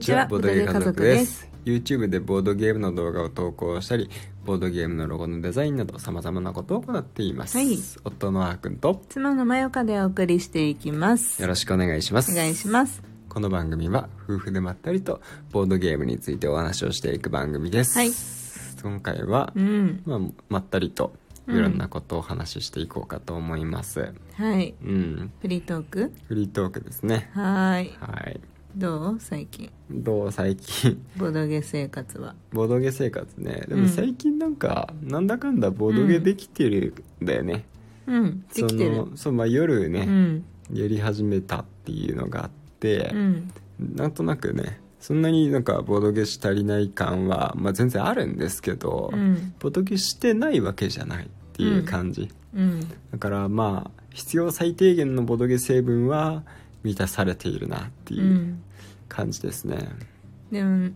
にちはボードゲー家族です。YouTube でボードゲームの動画を投稿したりボードゲームのロゴのデザインなどさまざまなことを行っています、はい。夫のあーくんと妻のまよかでお送りしていきます。よろしくお願いします。お願いします。この番組は夫婦でまったりとボードゲームについてお話をしていく番組です、はい。今回は、うん。まあ、まったりといろんなことをお話ししていこうかと思います。はい。うん。フリートーク？フリートークですね。はーい。はいどう？最近。どう？最近。ボードゲ生活は。ボードゲ生活ね。でうん。も最近なんか、なんだかんだボードゲできてるんだよね、うん。できてる。そうまあ夜ね、うん。やり始めたっていうのがあってう、ん。なんとなくねそんなになんかボードゲし足りない感は、まあ、全然あるんですけど、うん。ボードゲしてないわけじゃないっていう感じ、うん。だからまあ必要最低限のボードゲ成分は満たされているなってういうん感じですね。でも2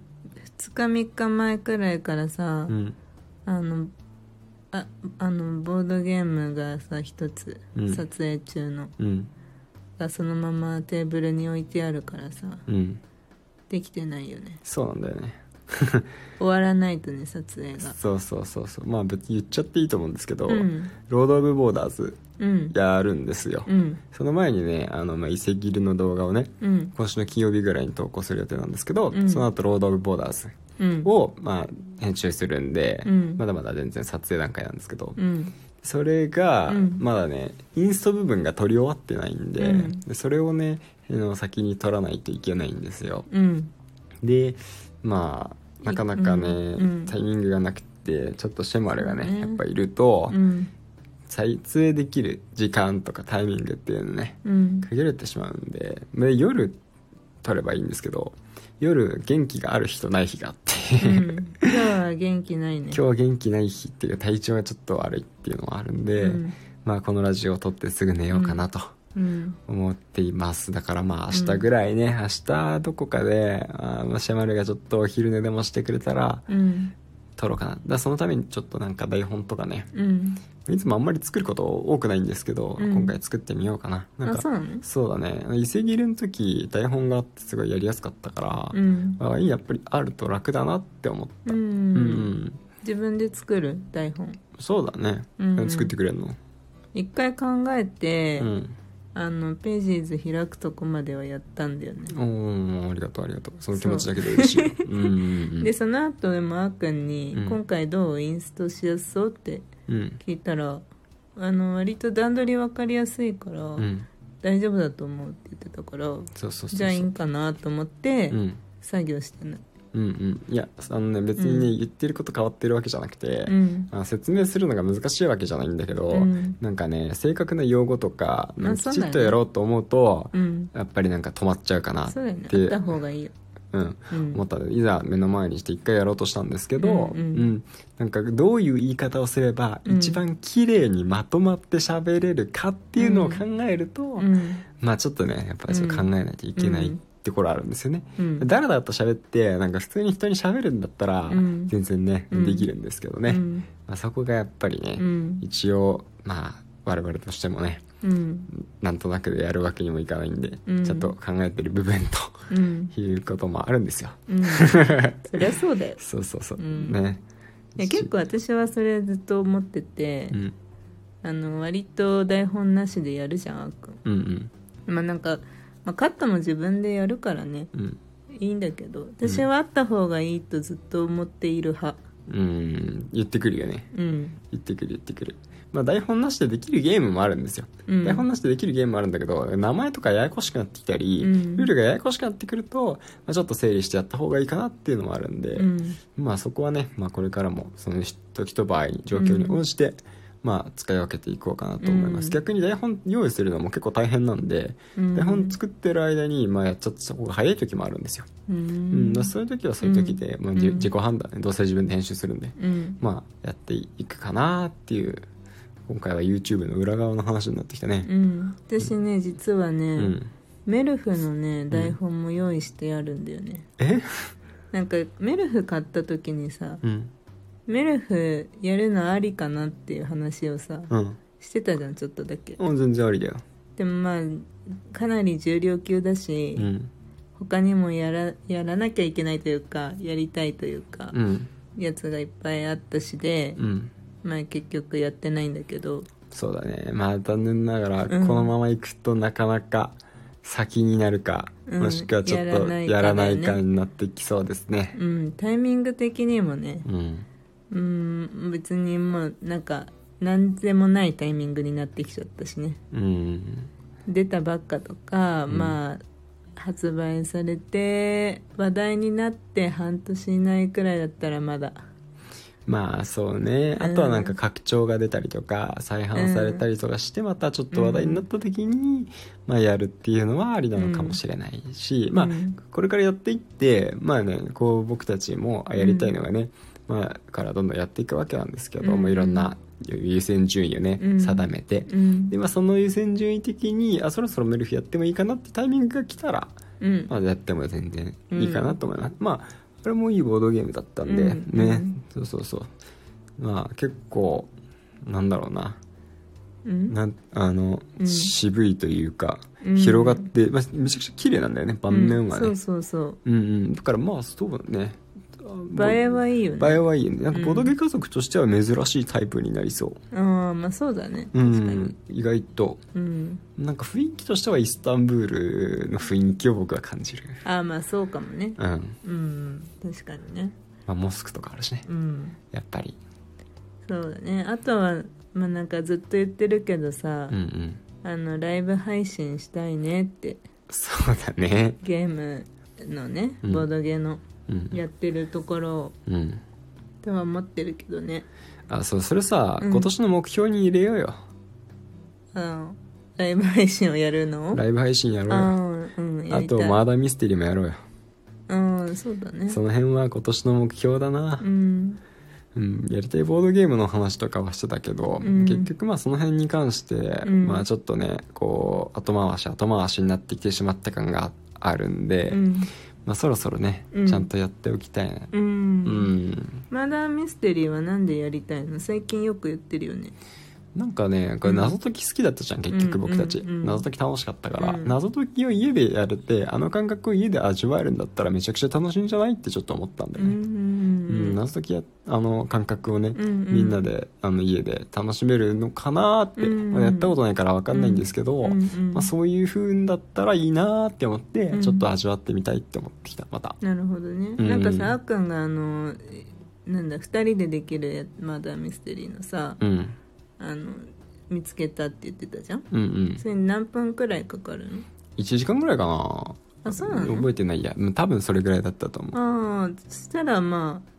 日3日前くらいからさ、うん。あのああのボードゲームがさ一つうん。撮影中の、うん。がそのままテーブルに置いてあるからさ。うん。できてないよね。そうなんだよね 終わらないとね撮影が。そうそうそうそう。まあ別に言っちゃっていいと思うんですけど、うん。ロード・オブ・ボーダーズうん。やるんですよ、うん。その前にねあの、まあ、遺跡ルの動画をねうん。今週の金曜日ぐらいに投稿する予定なんですけど、うん。その後ロード・オブ・ボーダーズうん。を、まあ、編集するんで、うん。まだまだ全然撮影段階なんですけど、うん。それがうん。まだねインスト部分が撮り終わってないんで,、うん。でそれをねあの先に撮らないといけないんですよ。うん。でまあなかなかね、うんうん。タイミングがなくてちょっとシェマルがねね。やっぱいると、うん。撮影できる時間とかタイミングっていうのねうん。限られてしまうんでで夜撮ればいいんですけど夜元気がある日とない日があって、うん。今日は元気ないね。今日は元気ない日っていうか体調がちょっと悪いっていうのもあるんで、うん。まあこのラジオを撮ってすぐ寝ようかなと。うん思っています。だからまあ明日ぐらいね、明日どこかであーまあシェマルがちょっとお昼寝でもしてくれたらうん。撮ろうかな。だそのためにちょっとなんか台本とかねうん。いつもあんまり作ること多くないんですけど、うん。今回作ってみようかな。なんかあそうだね。伊勢切りの時台本があってすごいやりやすかったから、やっぱりあると楽だなって思った。ううんん、自分で作る台本。そうだね、うん。作ってくれるの？一回考えて、うんあのページーズ開くとこまではやったんだよね。おーありがとうありがとう。その気持ちだけで嬉しい。よう。んうんうん。でその後でもあーくんに、うん。今回どうインストしやすそう?」ってうん。聞いたらあの割と段取り分かりやすいから、うん。大丈夫だと思うって言ってたからじゃあいいんかなと思って、うん。作業してないうんうん。いやあのね別にね、うん。言ってること変わってるわけじゃなくて、うん。あ説明するのが難しいわけじゃないんだけど、うん。なんかね正確な用語とかまあなんかきちそうだよね。っとやろうと思うと、うん。やっぱりなんか止まっちゃうかなっそうだよね。った方がいいよ、うん、うん。思った。のでいざ目の前にして一回やろうとしたんですけど、うんうん。なんかどういう言い方をすればうん。一番綺麗にまとまって喋れるかっていうのを考えると、うん。まあちょっとねやっぱり考えないといけないうんところあるんですよね。うん。だらだらと喋ってなんか普通に人に喋るんだったらうん。全然ね、うん。できるんですけどね、うん。まあ、そこがやっぱりね、うん。一応まあ我々としてもねうん。なんとなくでやるわけにもいかないんで、うん。ちょっと考えてる部分うん。と いうこともあるんですよ。うん。そりゃそうだよ。そうそうそう、うん。ね。いや結構私はそれずっと思ってて、うん。あの割と台本なしでやるじゃんあーく。んうんうん。まあなんか、まあ、カットも自分でやるからね。うん。いいんだけど私はあった方がいいとずっと思っている派。うん。言ってくるよね。うん。言ってくる言ってくる。まあ台本なしでできるゲームもあるんですよ、うん。台本なしでできるゲームもあるんだけど名前とかややこしくなってきたり、うん。ルールがややこしくなってくると、まあ、ちょっと整理してやった方がいいかなっていうのもあるんで、うん。まあそこはね、まあ、これからもその時と場合に状況に応じて、まあ使い分けていこうかなと思います、うん。逆に台本用意するのも結構大変なんで、うん。台本作ってる間に、まあ、やっちゃった方が早い時もあるんですよ、ううん。んまあそういう時はそういう時で、まあ、自己判断ねどうせ自分で編集するんで、うん。まあやっていくかなっていう今回は YouTube の裏側の話になってきたね。うん。私ね実はね、うん、メルフのね台本も用意してあるんだよね、え？なんかメルフ買った時にさうんメルフやるのありかなっていう話をさうん。してたじゃんちょっとだけ。あ全然ありだよ。でもまあかなり重量級だし、うん。他にもやらやらなきゃいけないというかやりたいというか、うん。やつがいっぱいあったしで、うん。まあ結局やってないんだけど。そうだね。まあ残念ながらうん。このままいくとなかなか先になるか、うん。もしくはちょっとやらないかやらないだよねかになってきそうですね。うん。タイミング的にもねうんうん別にもうなんか何でもないタイミングになってきちゃったしね。うん。出たばっかとか、うん。まあ発売されて話題になって半年以内くらいだったらまだ。まあそうね。あとはなんか拡張が出たりとか再販されたりとかしてまたちょっと話題になった時に、まあ、やるっていうのはありなのかもしれないし、まあうんこれからやっていってまあねこう僕たちもあやりたいのがね、まあからどんどんやっていくわけなんですけど、うんいろんな優先順位をね、うん定めて。うんで、まあ、その優先順位的にあそろそろメルフやってもいいかなってタイミングが来たら、うんまあ、やっても全然いいかなと思います、まあこれもいいボードゲームだったんで、うんね、うんそうそうそう。まあ結構なんだろうな。うんなんあの、うん渋いというか、うん広がって、まあ、めちゃくちゃ綺麗なんだよね盤面はね、うんそうそうう。んうん。だからまあそうだね。そう映えはいいよね。映えはいいよね。なんかうんボドゲ家族としては珍しいタイプになりそう。ああまあそうだね。う確かに。ん意外と。うん。なんか雰囲気としてはイスタンブールの雰囲気を僕は感じる。ああまあそうかもね。うん、うん確かにね。まあ、モスクとかあるしね。うん。やっぱり。そうだね。あとはまあなんかずっと言ってるけどさ、うんうん。あのライブ配信したいねって。そうだね。ゲームのねうんボードゲーの。うんやってるところ。うん。とは思ってるけどね。あそうそれさ、うん。今年の目標に入れようよ。あのライブ配信をやるの？ライブ配信やろうよ。うんやありたい。とマーダーミステリーもやろうよ。うんそうだね。その辺は今年の目標だな。う、ん。うん、やりたいボードゲームの話とかはしてたけど、うん。結局まあその辺に関して、うん。まあちょっとねこう後回し後回しになってきてしまった感があるんで、うんまあそろそろね、うん。ちゃんとやっておきたいなううん。ん、マダーミステリーはなんでやりたいの？最近よく言ってるよね。なんかねこれ謎解き好きだったじゃん、結局僕たち、うんうんうん。謎解き楽しかったから、うん。謎解きを家でやれてあの感覚を家で味わえるんだったらめちゃくちゃ楽しいんじゃない？ってちょっと思ったんだよね、うんうん。うん。謎解きやあの感覚をね、うんうん。みんなであの家で楽しめるのかなって、うん。うんまあやったことないから分かんないんですけど、うんうんまあ、そういう風だったらいいなって思って、うん。ちょっと味わってみたいって思ってきたまた。なるほどね、うん。なんかさあっくんがあのなんだ2人でできるやマダーミステリーのさうん。あの見つけたって言ってたじゃん？うんうん。それに何分くらいかかるの？1時間ぐらいかな。あそうなの？覚えてない。やうん多分それぐらいだったと思う。ああそしたらまあ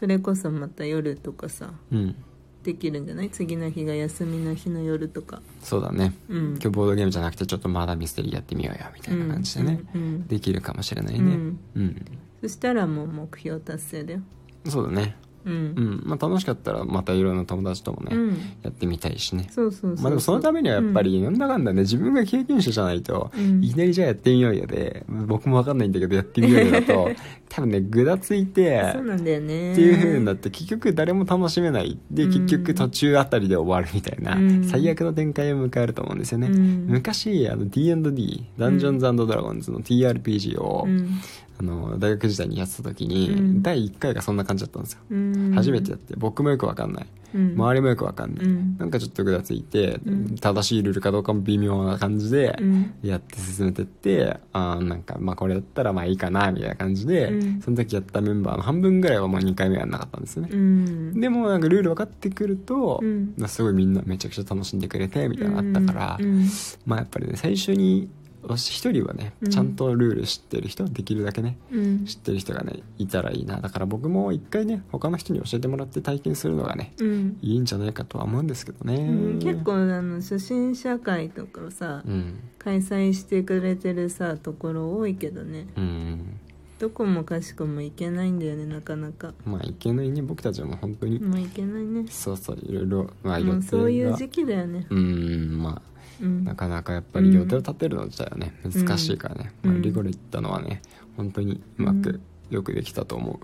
それこそまた夜とかさうん。できるんじゃない？次の日が休みの日の夜とか。そうだね。うん。今日ボードゲームじゃなくてちょっとまだミステリーやってみようよみたいな感じでね、うんうんできるかもしれないね。うん。うん、そしたらもう目標達成だよ。そうだねうん。うん。まあ楽しかったらまたいろんな友達ともね、うん。やってみたいしね。そうそうまあでもそのためにはやっぱりなんだかんだね自分が経験者じゃないと、うん。いきなりじゃあやってみようよで僕も分かんないんだけどやってみようよだと 多分ねぐだついてそうなんだよね。っていう風になって結局誰も楽しめない。でうん。結局途中あたりで終わるみたいな、うん。最悪の展開を迎えると思うんですよね、うん。昔あの D&D ダンジョンズドラゴンズの TRPG を、うんあの大学時代にやってた時に、うん。第1回がそんな感じだったんですよ、うん。初めてやって僕もよく分かんない。うん。周りもよく分かんない、うん。なんかちょっとぐだついて、うん。正しいルールかどうかも微妙な感じでうん。やって進めてって、あーなんかまあこれだったらまあいいかなみたいな感じで、うん。その時やったメンバーの半分ぐらいはもう2回目やんなかったんですよね、うん。でもなんかルール分かってくると、すごいみんなめちゃくちゃ楽しんでくれてみたいなのあったから、うん。まあやっぱりね最初に一人はねうん。ちゃんとルール知ってる人、できるだけねうん。知ってる人がねいたらいいな。だから僕も一回ね他の人に教えてもらって体験するのがねうん。いいんじゃないかとは思うんですけどね、うん。結構あの初心者会とかをさうん。開催してくれてるさところ多いけどね。うん。どこもかしこも行けないんだよねなかなか。まあいけないね僕たちも本当に、もう行けないね。そうそういろいろまあ予もうそういう定が時期だよね。うんまあうん。なかなかやっぱり予定を立てるの自体はね、難しいからね、うん。まあ、リゴレ行ったのはね本当にうまくよくできたと思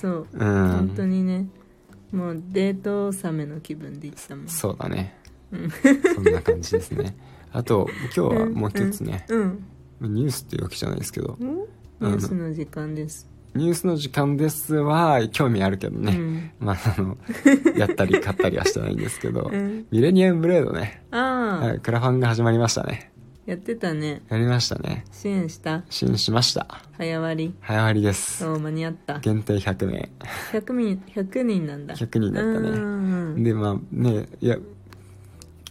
そうう。うん。本当にね。もうデート納めの気分で行ったもん。そうだね。うん。そんな感じですね。あと今日はもう一つね、うん。ニュースっていうわけじゃないですけど。んニュースの時間ですニュースの時間ですは興味あるけどね、うん。まああの やったり買ったりはしてないんですけど、うん。ミレニアムブレードね、ああ、はい、クラファンが始まりましたね。やってたね。やりましたね。支援した。支援しました。早割。早割りです。そう間に合った。限定100名。100人100人なんだ。100人だったね。うんでまあねいや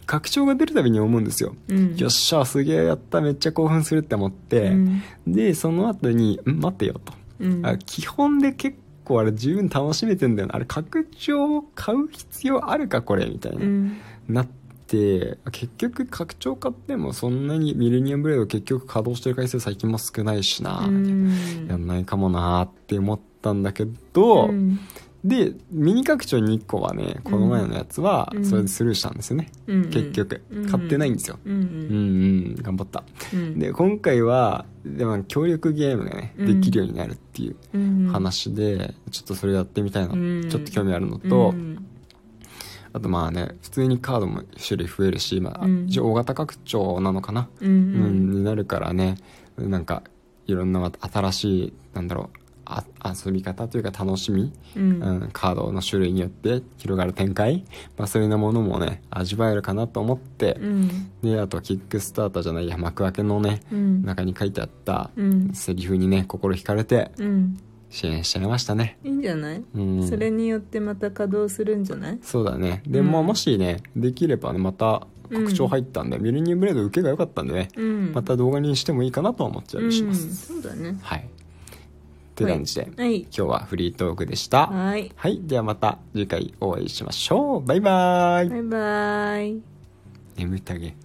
拡張が出るたびに思うんですよ、うん。よっしゃすげえやっためっちゃ興奮するって思って、うん。でその後に「ん待てよ」と、うん。あ基本で結構あれ十分楽しめてんだよな。あれ拡張を買う必要あるかこれみたいな、うん。なって結局拡張買ってもそんなにミレニアムブレード結局稼働してる回数最近も少ないしな、うん。やんないかもなーって思ったんだけど、うんでミニ拡張2個はねこの前のやつはうん。それでスルーしたんですよね、うん結局。うん買ってないんですよ、うんうん。うん頑張った。うん。で今回はでも協力ゲームがねうん。できるようになるっていううん話でちょっとそれやってみたいな、うん。ちょっと興味あるのと、うん。あとまあね普通にカードも種類増えるし、まあ、うん。一応大型拡張なのかな、うんうん。になるからね。なんかいろんな新しいなんだろうあ遊び方というか楽しみ、うん。うんカードの種類によって広がる展開、まあ、そういうものもね味わえるかなと思って、うん。であとキックスターターじゃないや幕開けのねうん。中に書いてあったうん。セリフにね心惹かれてうん。支援しちゃいましたね。いいんじゃない？うん。それによってまた稼働するんじゃない？そうだね。でうん。ももしねできればねまた拡張入ったんで、ミレニアムブレード受けが良かったんでね、うん。また動画にしてもいいかなとは思っちゃいします、うん。そうだね。はい感じで、はい、今日はフリートークでした。はい。はい。ではまた次回お会いしましょう。バイバイ。バイバイ。眠たげ。